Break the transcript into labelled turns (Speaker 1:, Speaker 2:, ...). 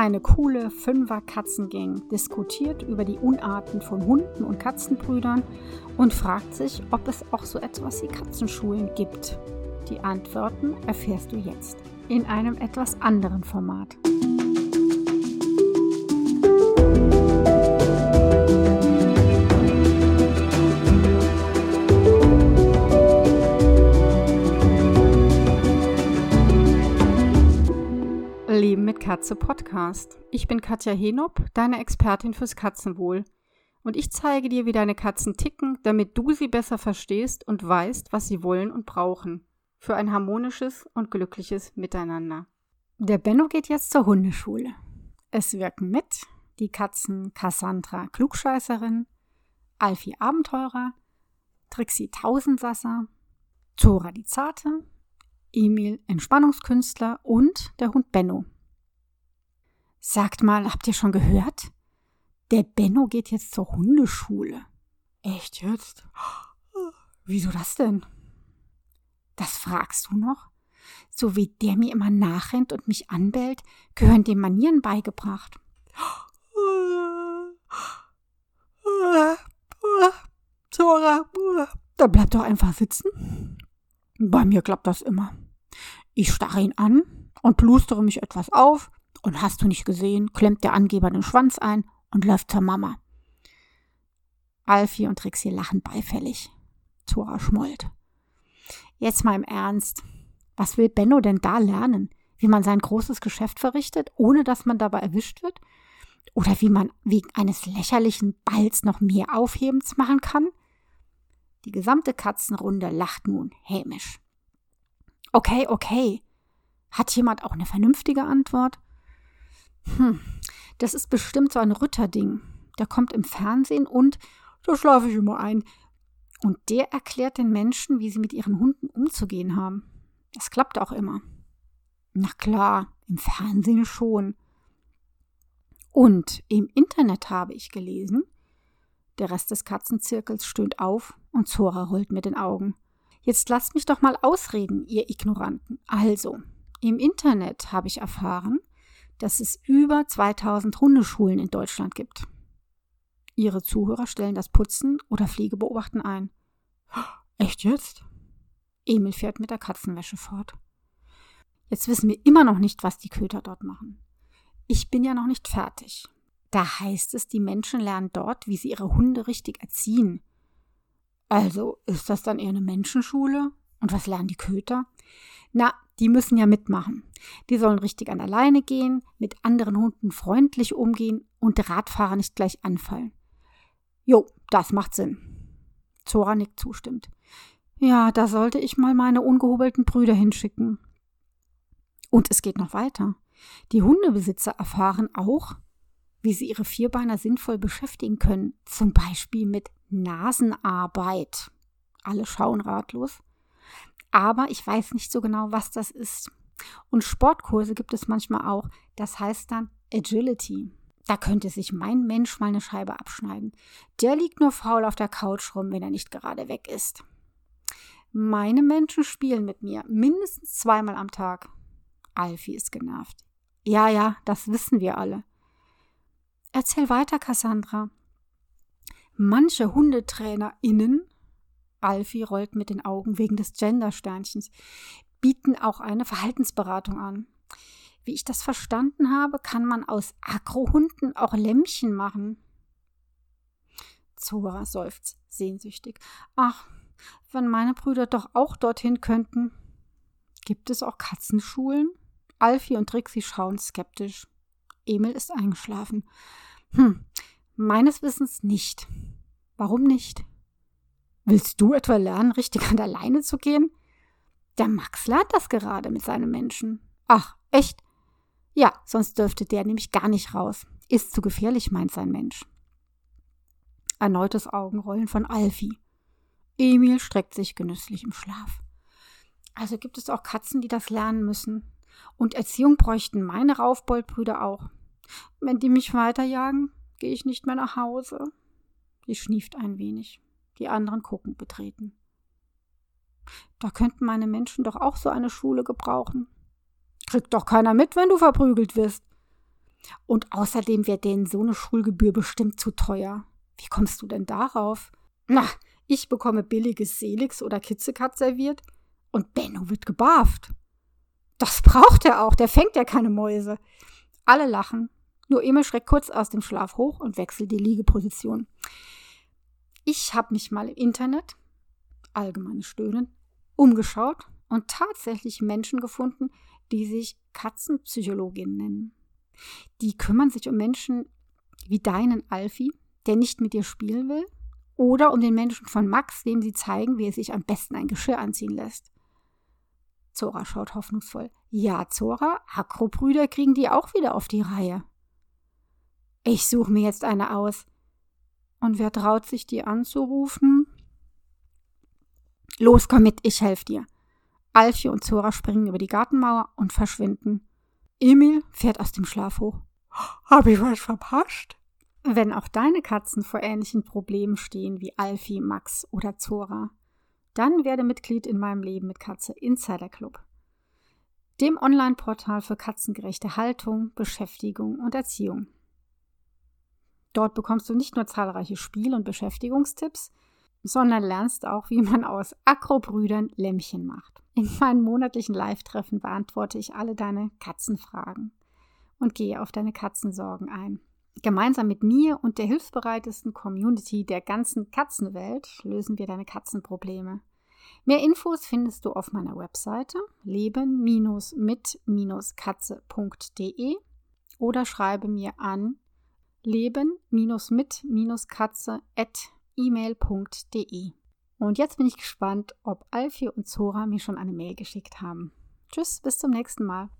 Speaker 1: Eine coole Fünfer-Katzengang diskutiert über die Unarten von Hunden und Katzenbrüdern und fragt sich, ob es auch so etwas wie Katzenschulen gibt. Die Antworten erfährst du jetzt in einem etwas anderen Format. Leben mit Katze Podcast. Ich bin Katja Henop, deine Expertin fürs Katzenwohl. Und ich zeige dir, wie deine Katzen ticken, damit du sie besser verstehst und weißt, was sie wollen und brauchen. Für ein harmonisches und glückliches Miteinander. Der Benno geht jetzt zur Hundeschule. Es wirken mit die Katzen Cassandra Klugscheißerin, Alfie Abenteurer, Trixie Tausendsasser, Zora die Zarte, Emil Entspannungskünstler und der Hund Benno. Sagt mal, habt ihr schon gehört? Der Benno geht jetzt zur Hundeschule. Echt jetzt? Wieso das denn? Das fragst du noch? So wie der mir immer nachrennt und mich anbellt, gehören dem Manieren beigebracht. Da bleibt doch einfach sitzen. Bei mir klappt das immer. Ich starre ihn an und plustere mich etwas auf, und hast du nicht gesehen, klemmt der Angeber den Schwanz ein und läuft zur Mama. Alfie und Trixie lachen beifällig. Zora schmollt. Jetzt mal im Ernst. Was will Benno denn da lernen? Wie man sein großes Geschäft verrichtet, ohne dass man dabei erwischt wird? Oder wie man wegen eines lächerlichen Balls noch mehr Aufhebens machen kann? Die gesamte Katzenrunde lacht nun hämisch. Okay, okay. Hat jemand auch eine vernünftige Antwort? Hm, das ist bestimmt so ein Rütterding. Der kommt im Fernsehen und da schlafe ich immer ein. Und der erklärt den Menschen, wie sie mit ihren Hunden umzugehen haben. Das klappt auch immer. Na klar, im Fernsehen schon. Und im Internet habe ich gelesen, der Rest des Katzenzirkels stöhnt auf und Zora rollt mit den Augen. Jetzt lasst mich doch mal ausreden, ihr Ignoranten. Also, im Internet habe ich erfahren, dass es über 2000 Hundeschulen in Deutschland gibt. Ihre Zuhörer stellen das Putzen oder Pflegebeobachten ein. Echt jetzt? Emil fährt mit der Katzenwäsche fort. Jetzt wissen wir immer noch nicht, was die Köter dort machen. Ich bin ja noch nicht fertig. Da heißt es, die Menschen lernen dort, wie sie ihre Hunde richtig erziehen. Also ist das dann eher eine Menschenschule? Und was lernen die Köter? Na, die müssen ja mitmachen. Die sollen richtig an der Leine gehen, mit anderen Hunden freundlich umgehen und Radfahrer nicht gleich anfallen. Jo, das macht Sinn. Zora nickt zustimmt. Ja, da sollte ich mal meine ungehobelten Brüder hinschicken. Und es geht noch weiter. Die Hundebesitzer erfahren auch, wie sie ihre Vierbeiner sinnvoll beschäftigen können, zum Beispiel mit Nasenarbeit. Alle schauen ratlos. Aber ich weiß nicht so genau, was das ist. Und Sportkurse gibt es manchmal auch. Das heißt dann Agility. Da könnte sich mein Mensch mal eine Scheibe abschneiden. Der liegt nur faul auf der Couch rum, wenn er nicht gerade weg ist. Meine Menschen spielen mit mir mindestens zweimal am Tag. Alfie ist genervt. Ja, ja, das wissen wir alle. Erzähl weiter, Cassandra. Manche HundetrainerInnen Alfie rollt mit den Augen wegen des Gender-Sternchens, bieten auch eine Verhaltensberatung an. Wie ich das verstanden habe, kann man aus Agrohunden auch Lämmchen machen. Zora seufzt sehnsüchtig. Ach, wenn meine Brüder doch auch dorthin könnten. Gibt es auch Katzenschulen? Alfie und Trixie schauen skeptisch. Emil ist eingeschlafen. Hm, meines Wissens nicht. Warum nicht? Willst du etwa lernen, richtig an der Leine zu gehen? Der Max lernt das gerade mit seinem Menschen. Ach, echt? Ja, sonst dürfte der nämlich gar nicht raus. Ist zu gefährlich, meint sein Mensch. Erneutes Augenrollen von Alfie. Emil streckt sich genüsslich im Schlaf. Also gibt es auch Katzen, die das lernen müssen. Und Erziehung bräuchten meine Raufboldbrüder auch. Wenn die mich weiterjagen, gehe ich nicht mehr nach Hause. Sie schnieft ein wenig die anderen gucken betreten. Da könnten meine Menschen doch auch so eine Schule gebrauchen. Kriegt doch keiner mit, wenn du verprügelt wirst. Und außerdem wäre denen so eine Schulgebühr bestimmt zu teuer. Wie kommst du denn darauf? Na, ich bekomme billiges Selix oder Kitzekat serviert und Benno wird gebarft. Das braucht er auch, der fängt ja keine Mäuse. Alle lachen, nur Emil schreckt kurz aus dem Schlaf hoch und wechselt die Liegeposition. Ich habe mich mal im Internet, allgemeines Stöhnen, umgeschaut und tatsächlich Menschen gefunden, die sich Katzenpsychologin nennen. Die kümmern sich um Menschen wie deinen Alfie, der nicht mit dir spielen will, oder um den Menschen von Max, dem sie zeigen, wie er sich am besten ein Geschirr anziehen lässt. Zora schaut hoffnungsvoll. Ja, Zora, Akrobrüder kriegen die auch wieder auf die Reihe. Ich suche mir jetzt eine aus. Und wer traut sich, die anzurufen? Los, komm mit, ich helfe dir. Alfie und Zora springen über die Gartenmauer und verschwinden. Emil fährt aus dem Schlaf hoch. Hab ich was verpasst? Wenn auch deine Katzen vor ähnlichen Problemen stehen wie Alfie, Max oder Zora, dann werde Mitglied in meinem Leben mit Katze Insider Club, dem Online-Portal für katzengerechte Haltung, Beschäftigung und Erziehung. Dort bekommst du nicht nur zahlreiche Spiel- und Beschäftigungstipps, sondern lernst auch, wie man aus Akrobrüdern Lämmchen macht. In meinen monatlichen Live-Treffen beantworte ich alle deine Katzenfragen und gehe auf deine Katzensorgen ein. Gemeinsam mit mir und der hilfsbereitesten Community der ganzen Katzenwelt lösen wir deine Katzenprobleme. Mehr Infos findest du auf meiner Webseite leben-mit-katze.de oder schreibe mir an leben-mit-katze.email.de. Und jetzt bin ich gespannt, ob Alfie und Zora mir schon eine Mail geschickt haben. Tschüss, bis zum nächsten Mal.